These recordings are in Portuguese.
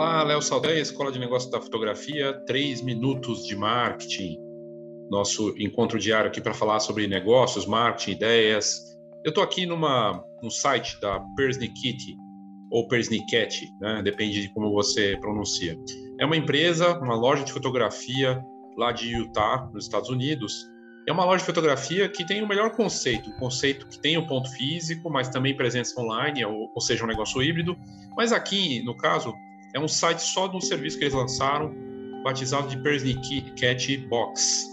Olá, Léo Saldanha, Escola de Negócios da Fotografia, três minutos de marketing. Nosso encontro diário aqui para falar sobre negócios, marketing, ideias. Eu estou aqui numa, no site da Persnickit, ou Persnicket, né? depende de como você pronuncia. É uma empresa, uma loja de fotografia lá de Utah, nos Estados Unidos. É uma loja de fotografia que tem o melhor conceito, um conceito que tem o ponto físico, mas também presença online, ou, ou seja, um negócio híbrido. Mas aqui, no caso, é um site só de um serviço que eles lançaram, batizado de Persnicket Box.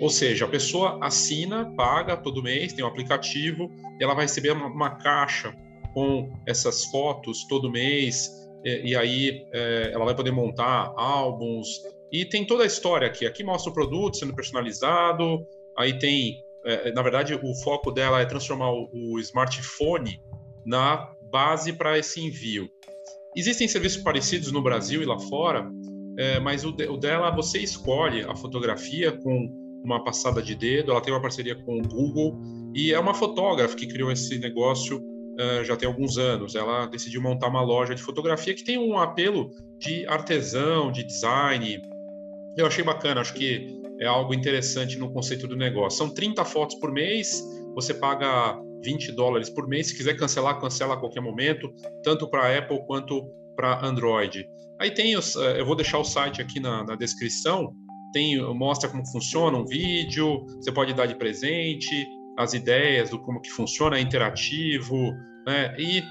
Ou seja, a pessoa assina, paga todo mês, tem um aplicativo, ela vai receber uma, uma caixa com essas fotos todo mês, e, e aí é, ela vai poder montar álbuns, e tem toda a história aqui. Aqui mostra o produto sendo personalizado, aí tem, é, na verdade, o foco dela é transformar o, o smartphone na base para esse envio. Existem serviços parecidos no Brasil e lá fora, é, mas o, de, o, dela você escolhe a fotografia com uma passada de dedo. Ela tem uma parceria com o Google e é uma fotógrafa que criou esse negócio é, já tem alguns anos. Ela decidiu montar uma loja de fotografia que tem um apelo de artesão, de design. Eu achei bacana, acho que é algo interessante no conceito do negócio. São 30 fotos por mês, você paga 20 dólares por mês. Se quiser cancelar, cancela a qualquer momento, tanto para Apple quanto para Android. Aí tem, os, eh, eu vou deixar o site aqui na, na descrição, tem mostra como funciona um vídeo, você pode dar de presente, as ideias do como que funciona, é interativo, né? E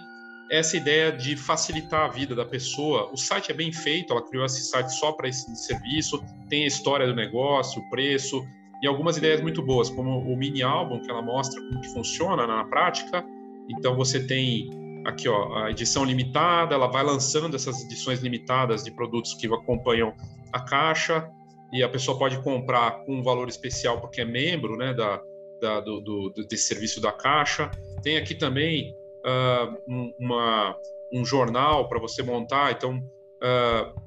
essa ideia de facilitar a vida da pessoa. O site é bem feito, ela criou esse site só para esse serviço, tem a história do negócio, o preço, e algumas ideias muito boas, como o mini álbum que ela mostra como que funciona na prática. Então você tem aqui ó, a edição limitada, ela vai lançando essas edições limitadas de produtos que acompanham a caixa e a pessoa pode comprar com um valor especial porque é membro né, da, da do, do, desse serviço da caixa. Tem aqui também uh, um, uma, um jornal para você montar, então uh,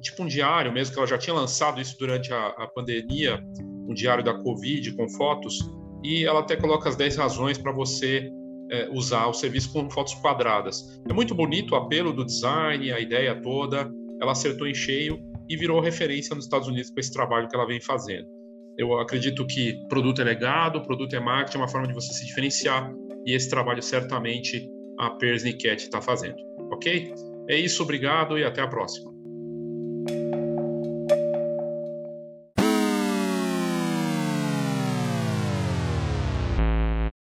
tipo um diário mesmo, que ela já tinha lançado isso durante a, a pandemia, um diário da Covid com fotos, e ela até coloca as 10 razões para você é, usar o serviço com fotos quadradas. É muito bonito o apelo do design, a ideia toda, ela acertou em cheio e virou referência nos Estados Unidos com esse trabalho que ela vem fazendo. Eu acredito que produto é legado, produto é marketing, é uma forma de você se diferenciar e esse trabalho certamente a Persnicket está fazendo, ok? É isso, obrigado e até a próxima.